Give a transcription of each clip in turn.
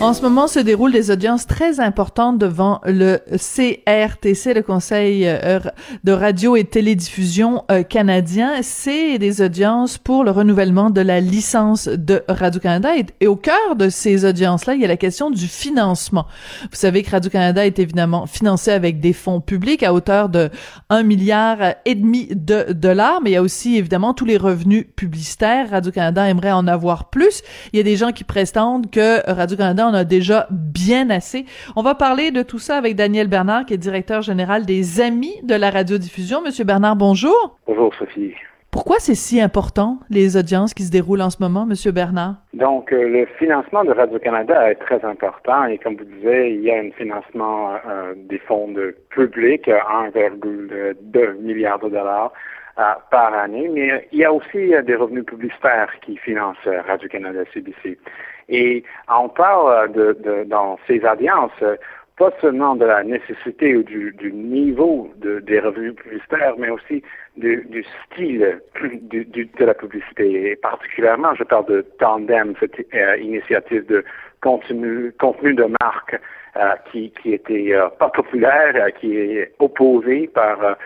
En ce moment se déroulent des audiences très importantes devant le CRTC, le Conseil euh, de radio et télédiffusion euh, canadien. C'est des audiences pour le renouvellement de la licence de Radio-Canada. Et, au cœur de ces audiences-là, il y a la question du financement. Vous savez que Radio-Canada est évidemment financé avec des fonds publics à hauteur de 1 milliard et demi de dollars, mais il y a aussi évidemment tous les revenus publicitaires. Radio-Canada aimerait en avoir plus. Il y a des gens qui prétendent que Radio-Canada en a déjà bien assez. On va parler de tout ça avec Daniel Bernard, qui est directeur général des Amis de la radiodiffusion. Monsieur Bernard, bonjour. Bonjour, Sophie. Pourquoi c'est si important, les audiences qui se déroulent en ce moment, Monsieur Bernard? Donc, euh, le financement de Radio-Canada est très important et comme vous disiez, il y a un financement euh, des fonds de public, 1,2 milliard de dollars euh, par année, mais il y a aussi des revenus publicitaires qui financent Radio-Canada CBC. Et on parle de, de, dans ces audiences pas seulement de la nécessité ou du, du niveau de, des revenus publicitaires, mais aussi du, du style du, de la publicité. Et particulièrement, je parle de Tandem, cette euh, initiative de contenu, contenu de marque euh, qui, qui était euh, pas populaire, qui est opposée par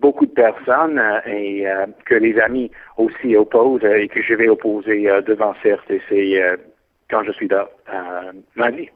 beaucoup de personnes et que les amis aussi opposent et que je vais opposer devant CRTC quand je suis là lundi.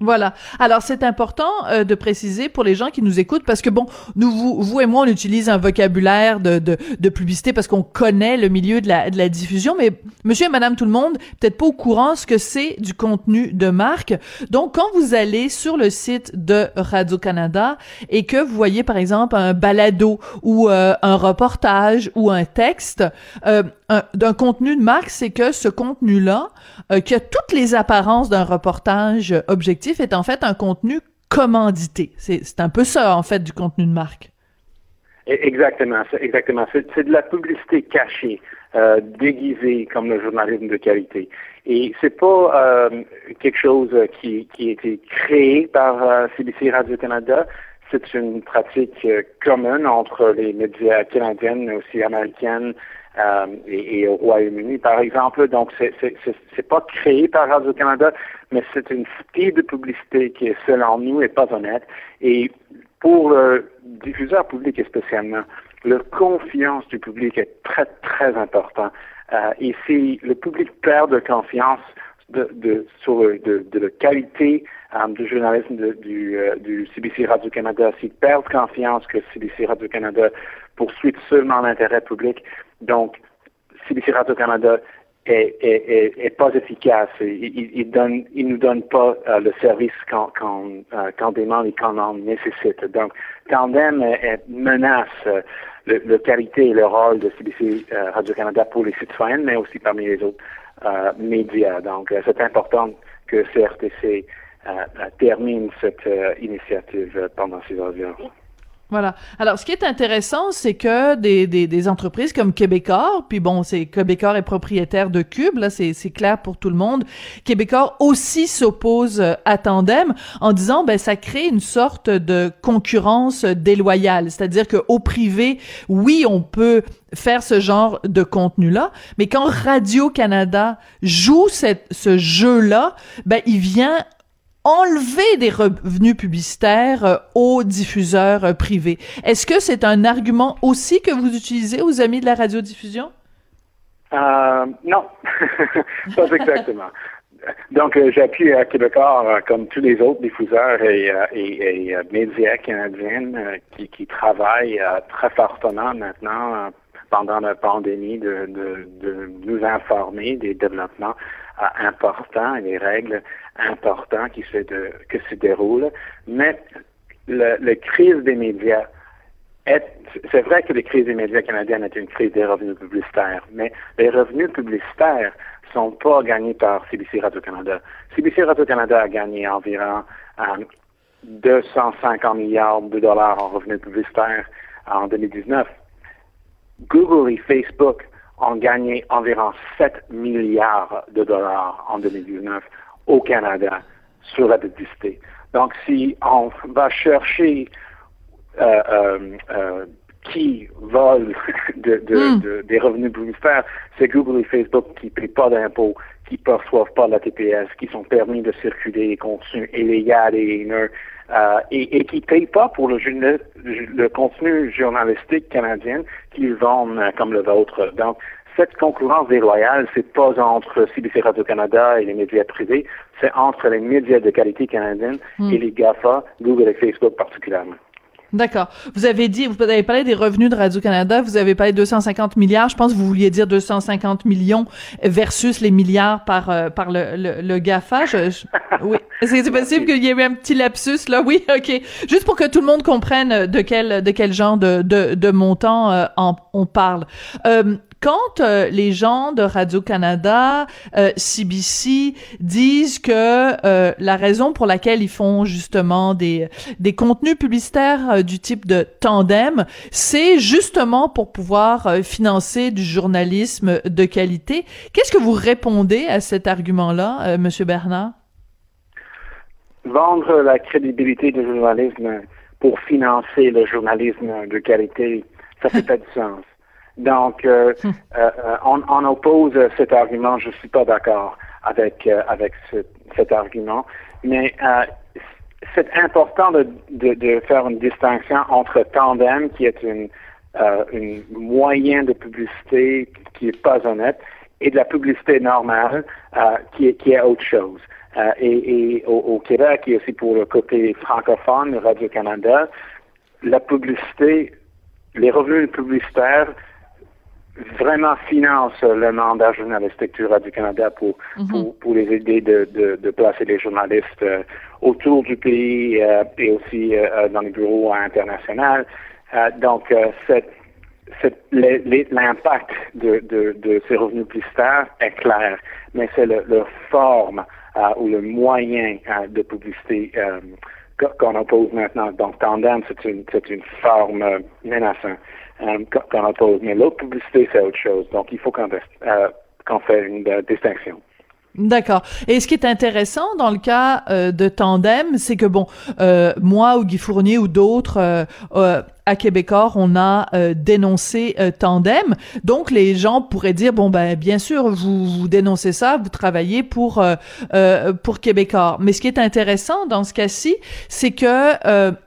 Voilà. Alors c'est important euh, de préciser pour les gens qui nous écoutent parce que bon, nous vous, vous et moi on utilise un vocabulaire de, de, de publicité parce qu'on connaît le milieu de la, de la diffusion, mais Monsieur et Madame tout le monde peut-être pas au courant ce que c'est du contenu de marque. Donc quand vous allez sur le site de Radio Canada et que vous voyez par exemple un balado ou euh, un reportage ou un texte euh, d'un contenu de marque, c'est que ce contenu-là qui a toutes les apparences d'un reportage objectif est en fait un contenu commandité. C'est un peu ça, en fait, du contenu de marque. E, exactement, exactement. C'est de la publicité cachée, euh, déguisée comme le journalisme de qualité. Et c'est pas euh, quelque chose qui, qui a été créé par euh, CBC Radio-Canada. C'est une pratique commune entre les médias canadiens, mais aussi américaines, euh, et, au Royaume-Uni, par exemple. Donc, c'est pas créé par Radio-Canada, mais c'est une style de publicité qui selon nous, n'est pas honnête. Et pour le diffuseur public spécialement, la confiance du public est très, très important. Euh, et si le public perd de confiance de, de, sur de, de la qualité euh, du journalisme du, euh, du CBC Radio-Canada, s'il perd confiance que CBC Radio-Canada poursuit seulement l'intérêt public, donc, CBC Radio-Canada est, pas efficace. Il, il, nous donne pas euh, le service qu'on qu euh, demande et qu'on en nécessite. Donc, Tandem menace euh, le, le, qualité et le rôle de CBC Radio-Canada pour les citoyens, mais aussi parmi les autres médias. Donc, c'est important que CRTC termine cette initiative pendant ces audiences. Voilà. Alors, ce qui est intéressant, c'est que des, des, des, entreprises comme Québecor, puis bon, c'est Québecor est propriétaire de Cube, là, c'est, clair pour tout le monde. Québecor aussi s'oppose euh, à Tandem en disant, ben, ça crée une sorte de concurrence déloyale. C'est-à-dire que au privé, oui, on peut faire ce genre de contenu-là, mais quand Radio-Canada joue cette, ce jeu-là, ben, il vient enlever des revenus publicitaires euh, aux diffuseurs euh, privés. Est-ce que c'est un argument aussi que vous utilisez aux amis de la radiodiffusion? Euh, non, pas exactement. Donc, j'appuie à Québécois, comme tous les autres diffuseurs et, médias canadiens qui, travaillent très fortement maintenant pendant la pandémie de, de, nous informer des développements importants et des règles importantes qui se, que se déroulent. Mais la crise des médias c'est vrai que la crise des médias canadiens est une crise des revenus publicitaires, mais les revenus publicitaires sont pas gagnés par CBC Radio-Canada. CBC Radio-Canada a gagné environ 250 euh, milliards de dollars en revenus publicitaires en 2019. Google et Facebook ont gagné environ 7 milliards de dollars en 2019 au Canada sur la publicité. Donc, si on va chercher euh, euh, euh qui volent de, Hmm. de, des revenus publicitaires, c'est Google et Facebook qui ne paient pas d'impôts, qui ne perçoivent pas la TPS, qui sont permis de circuler des contenus illégaux et haineux, euh, et, et qui ne payent pas pour le, le contenu journalistique canadien qu'ils vendent euh, comme le vôtre. Donc, cette concurrence déloyale, c'est pas entre CBC Radio-Canada et les médias privés, c'est entre les médias de qualité canadienne Hmm. et les GAFA, Google et Facebook particulièrement. D'accord. Vous avez dit, vous avez parlé des revenus de Radio-Canada, vous avez parlé de 250 milliards, je pense que vous vouliez dire 250 millions versus les milliards par euh, par le, le, le GAFA. Je, je- oui. Est-ce que c'est possible qu'il y ait eu un petit lapsus là? Oui, OK. Juste pour que tout le monde comprenne de quel de quel genre de, de, de montant euh, en- on parle. Euh, quand euh, les gens de Radio-Canada, euh, CBC disent que euh, la raison pour laquelle ils font justement des, des contenus publicitaires euh, du type de tandem, c'est justement pour pouvoir euh, financer du journalisme de qualité. Qu'est-ce que vous répondez à cet argument-là, euh, Monsieur Bernard? Vendre la crédibilité du journalisme pour financer le journalisme de qualité, ça fait pas de sens. Donc, euh, euh, euh, on, on oppose cet argument. Je suis pas d'accord avec euh, avec ce- cet argument, mais euh, c'est important de, de, de faire une distinction entre Tandem, qui est une, euh, une moyen de publicité qui est pas honnête, et de la publicité normale, euh, qui, est, qui est autre chose. Euh, et et au, au Québec, et aussi pour le côté francophone, Radio-Canada, la publicité, les revenus publicitaires vraiment financent le mandat journalistique du Radio-Canada pour, pour, pour les aider de, de, de placer les journalistes euh, autour du pays euh, et aussi euh, dans les bureaux internationaux. Euh, donc, euh, l'impact de, de, de ces revenus publicitaires est clair, mais c'est le, forme euh, ou le moyen euh, de publicité euh, qu- qu'on oppose maintenant. Donc, Tandem, c'est une, une forme euh, menaçante euh, qu'on- oppose, mais l'autre publicité, c'est autre chose. Donc, il faut qu'on euh, qu'on fait une euh, distinction. D'accord. Et ce qui est intéressant dans le cas euh, de Tandem, c'est que bon, euh, moi ou Guy Fournier ou d'autres euh, euh, à Québécois, on a euh, dénoncé Tandem. Donc les gens pourraient dire bon ben bien sûr vous vous dénoncez ça, vous travaillez pour pour Québécois. Mais ce qui est intéressant dans ce cas-ci, c'est que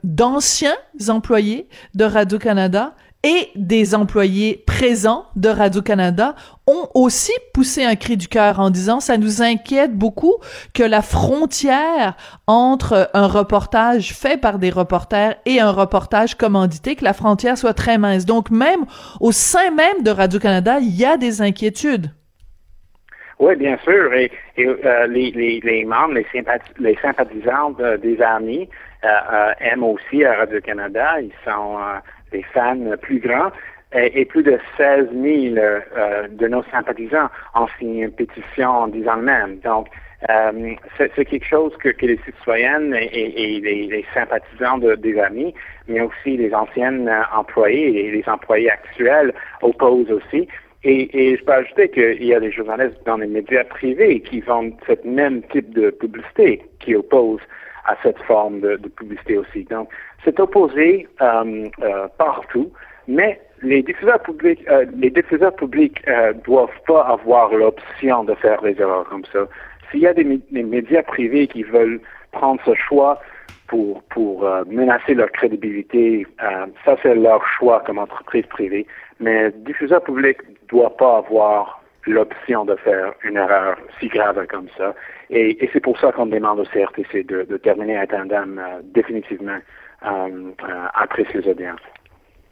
d'anciens employés de Radio Canada et des employés présents de Radio-Canada ont aussi poussé un cri du cœur en disant ça nous inquiète beaucoup que la frontière entre un reportage fait par des reporters et un reportage commandité, que la frontière soit très mince. Donc même au sein même de Radio-Canada, il y a des inquiétudes. Oui, bien sûr. Et, euh, les, membres, les, sympath- les sympathisants de- des amis euh, euh, aiment aussi Radio-Canada. Ils sont euh, des fans plus grands. Et, et plus de 16 000 euh, de nos sympathisants ont signé une pétition en disant le même. Donc, euh, c'est quelque chose que, les citoyennes et, les, sympathisants de- des amis, mais aussi les anciennes euh, employés et les employés actuels opposent aussi. Et, et je peux ajouter qu'il y a des journalistes dans les médias privés qui vendent ce même type de publicité qui opposent à cette forme de, de publicité aussi. Donc, c'est opposé euh, euh, partout, mais les diffuseurs publics, euh, les diffuseurs publics euh, doivent pas avoir l'option de faire des erreurs comme ça. S'il y a des, des médias privés qui veulent prendre ce choix pour, pour euh, menacer leur crédibilité, euh, ça c'est leur choix comme entreprise privée. Mais diffuseur public doit pas avoir l'option de faire une erreur si grave comme ça. Et, et c'est pour ça qu'on demande au CRTC de, de terminer un tandem euh, définitivement euh, euh, après ces audiences.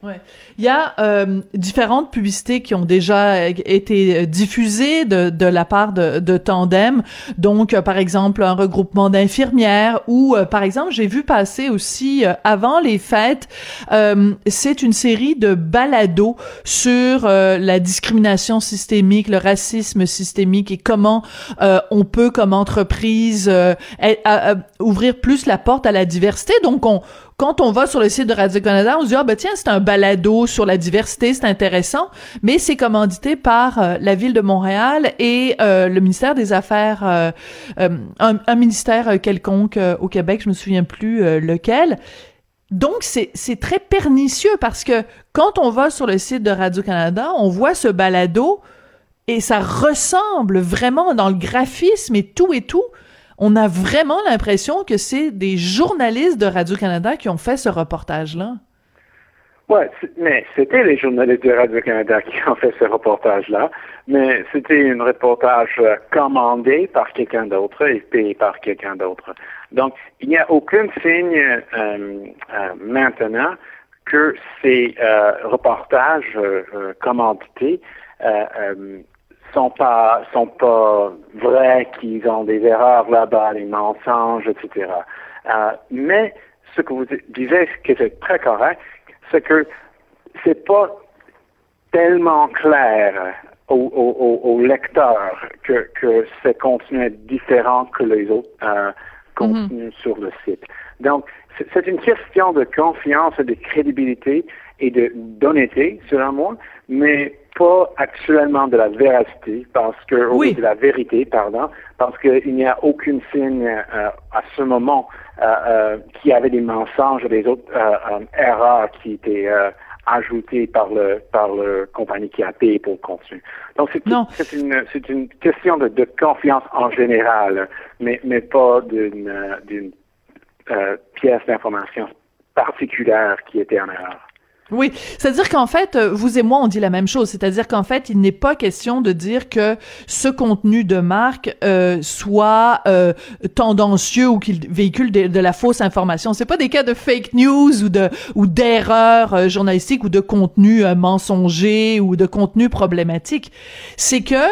Ouais. Il y a euh, différentes publicités qui ont déjà été diffusées de, de la part de, de Tandem. Donc, euh, par exemple, un regroupement d'infirmières ou, euh, par exemple, j'ai vu passer aussi euh, avant les fêtes, euh, c'est une série de balados sur la discrimination systémique, le racisme systémique et comment on peut, comme entreprise, à- à ouvrir plus la porte à la diversité. Donc, on quand on va sur le site de Radio-Canada, on se dit, ah ben tiens, c'est un balado sur la diversité, c'est intéressant, mais c'est commandité par euh, la Ville de Montréal et euh, le ministère des Affaires, euh, un, un ministère quelconque au Québec, je me souviens plus lequel. Donc, c'est très pernicieux parce que quand on va sur le site de Radio-Canada, on voit ce balado et ça ressemble vraiment dans le graphisme et tout et tout. On a vraiment l'impression que c'est des journalistes de Radio-Canada qui ont fait ce reportage-là. Oui, mais c'était les journalistes de Radio-Canada qui ont fait ce reportage-là, mais c'était un reportage euh, commandé par quelqu'un d'autre et payé par quelqu'un d'autre. Donc, il n'y a aucun signe euh, euh, maintenant que ces reportages commandités sont pas sont pas vrais, qu'ils ont des erreurs là-bas, des mensonges, etc. mais ce que vous disiez, qui est très correct, c'est que c'est pas tellement clair au, au, au, lecteur que, que ce contenu est différent que les autres euh, contenus mm-hmm. sur le site. Donc, c'est une question de confiance et de crédibilité et d'honnêteté, selon moi, mais pas actuellement de la véracité, parce que oui. de la vérité, pardon, parce qu'il n'y a aucun signe euh, à ce moment euh, euh, qu'il y avait des mensonges, des autres euh, erreurs qui étaient ajoutées par le par le compagnie qui a payé pour le contenu. Donc c'est c'est une c'est une question de, de, confiance en général, mais mais pas d'une d'une pièce d'information particulière qui était en erreur. Oui, c'est-à-dire qu'en fait, euh, vous et moi, on dit la même chose. C'est-à-dire qu'en fait, il n'est pas question de dire que ce contenu de marque euh, soit euh, tendancieux ou qu'il véhicule de, la fausse information. C'est pas des cas de fake news ou de ou d'erreurs euh, journalistiques ou de contenu mensonger ou de contenu problématique. C'est que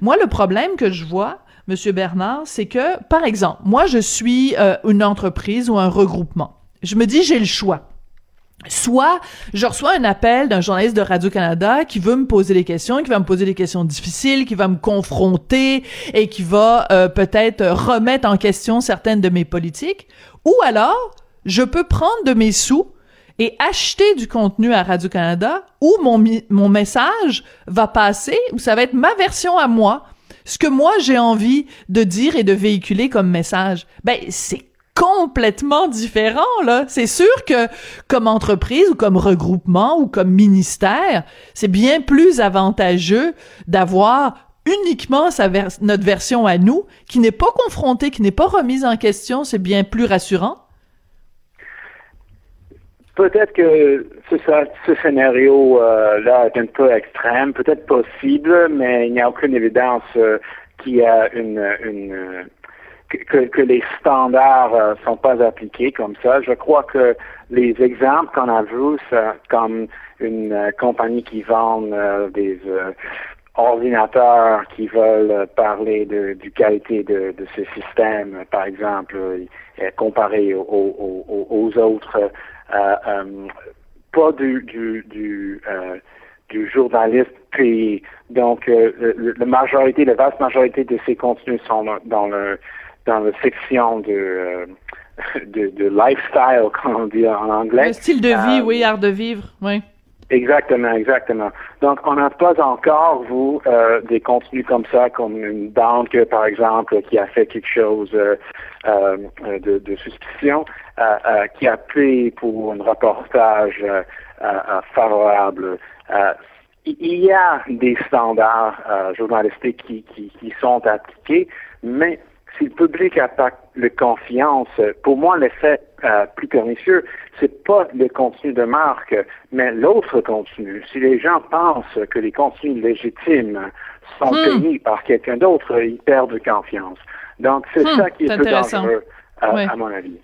moi, le problème que je vois, Monsieur Bernard, c'est que, par exemple, moi, je suis une entreprise ou un regroupement. Je me dis, j'ai le choix soit je reçois un appel d'un journaliste de Radio-Canada qui veut me poser des questions, qui va me poser des questions difficiles, qui va me confronter et qui va euh, peut-être remettre en question certaines de mes politiques, ou alors je peux prendre de mes sous et acheter du contenu à Radio-Canada où mon, mon message va passer, où ça va être ma version à moi, ce que moi j'ai envie de dire et de véhiculer comme message. Ben, c'est complètement différent là. C'est sûr que comme entreprise ou comme regroupement ou comme ministère, c'est bien plus avantageux d'avoir uniquement notre version à nous, qui n'est pas confrontée, qui n'est pas remise en question, c'est bien plus rassurant. Peut-être que ce, scénario-là euh, est un peu extrême, peut-être possible, mais il n'y a aucune évidence euh, qu'il y a une que, que, les standards euh, sont pas appliqués comme ça. Je crois que les exemples qu'on a vus, comme une euh, compagnie qui vend euh, des ordinateurs qui veulent parler de, du qualité de, ce système, par exemple, comparé aux, autres, pas du, du, du du journaliste. Puis, donc, la majorité, la vaste majorité de ces contenus sont dans le dans la section de, euh, de, de, lifestyle, comme on dit en anglais. Le style de vie, euh, oui, art de vivre, oui. Exactement, exactement. Donc, on n'a pas encore, vous, euh, des contenus comme ça, comme une banque, par exemple, qui a fait quelque chose euh, euh, de, de, suspicion, qui a payé pour un reportage favorable. il y a des standards journalistiques qui, qui, qui sont appliqués, mais si le public n'a pas de confiance, pour moi, l'effet euh, plus pernicieux, c'est pas le contenu de marque, mais l'autre contenu. Si les gens pensent que les contenus légitimes sont hmm. par quelqu'un d'autre, ils perdent confiance. Donc, c'est hmm, ça qui est, est peu dangereux, euh, à mon avis.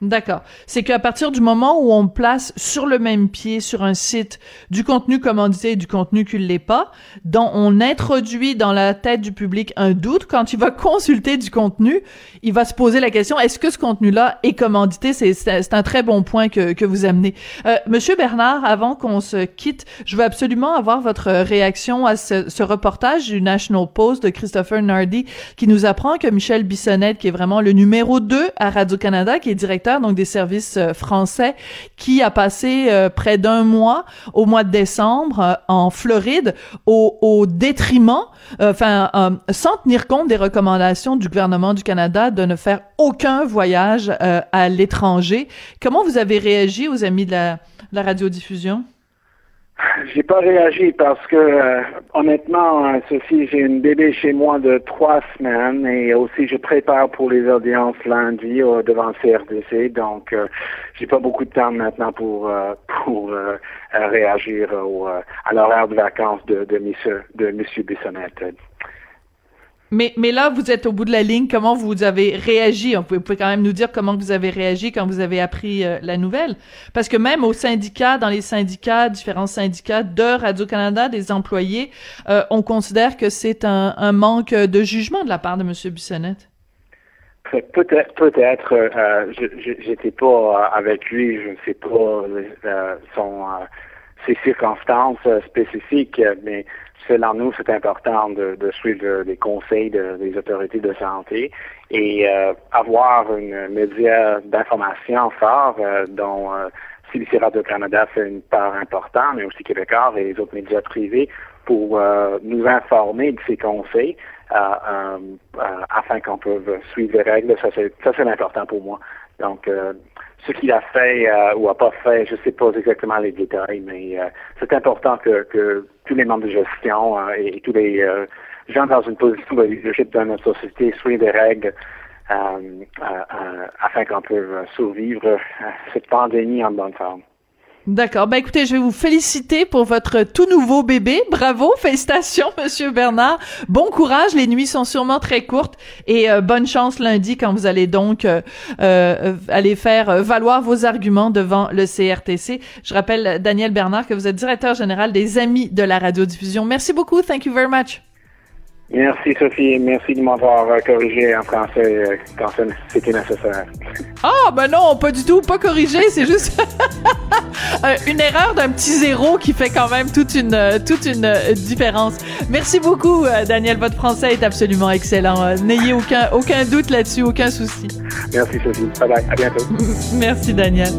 D'accord. C'est qu'à partir du moment où on place sur le même pied sur un site du contenu commandité et du contenu qui ne l'est pas, dont on introduit dans la tête du public un doute, quand il va consulter du contenu, il va se poser la question, est-ce que ce contenu-là est commandité? C'est un très bon point que, que vous amenez. Euh, Monsieur Bernard, avant qu'on se quitte, je veux absolument avoir votre réaction à ce, ce, reportage du National Post de Christopher Nardi qui nous apprend que Michel Bissonnette, qui est vraiment le numéro 2 à Radio-Canada, qui est directeur donc des services français qui a passé près d'un mois au mois de décembre en Floride au, détriment, enfin sans tenir compte des recommandations du gouvernement du Canada de ne faire aucun voyage à l'étranger. Comment vous avez réagi aux amis de la radiodiffusion? J'ai pas réagi parce que euh, honnêtement, hein, Sophie, j'ai une bébé chez moi de trois semaines et aussi je prépare pour les audiences lundi euh, devant CRDC, donc euh, j'ai pas beaucoup de temps maintenant pour pour réagir à l'horaire de vacances de, de Monsieur de Monsieur Bissonnette. Mais, mais là, vous êtes au bout de la ligne. Comment vous avez réagi? Vous pouvez, quand même nous dire comment vous avez réagi quand vous avez appris euh, la nouvelle. Parce que même au syndicat, dans les syndicats, différents syndicats de Radio-Canada, des employés, euh, on considère que c'est un, un, manque de jugement de la part de M. Bissonnette. Peut-être, peut-être. Euh, j'étais pas avec lui, je ne sais pas son, ses circonstances spécifiques, mais selon nous, c'est important de, suivre les conseils des autorités de santé et euh, avoir une média d'information fort euh, dont euh, CBC Radio-Canada fait une part importante, mais aussi Québécois et les autres médias privés pour euh, nous informer de ces conseils afin qu'on puisse suivre les règles. Ça, c'est important pour moi. Donc, ce qu'il a fait euh, ou a pas fait, je ne sais pas exactement les détails, mais euh, c'est important que, que, tous les membres de gestion euh, et, tous les gens dans une position de leadership dans notre société suivent des règles afin qu'on puisse survivre à cette pandémie en bonne forme. D'accord. Ben écoutez, je vais vous féliciter pour votre tout nouveau bébé. Bravo, félicitations, Monsieur Bernard. Bon courage. Les nuits sont sûrement très courtes et euh, bonne chance lundi quand vous allez donc euh, euh, aller faire valoir vos arguments devant le CRTC. Je rappelle Daniel Bernard que vous êtes directeur général des Amis de la radiodiffusion. Merci beaucoup. Thank you very much. Merci Sophie, merci de m'avoir euh, corrigé en français euh, quand c'était nécessaire. Ah ben non, pas du tout, pas corrigé, c'est juste euh, une erreur d'un petit zéro qui fait quand même toute une toute une différence. Merci beaucoup Daniel, votre français est absolument excellent. N'ayez aucun aucun doute là-dessus, aucun souci. Merci Sophie. Bye bye, à bientôt. merci Daniel.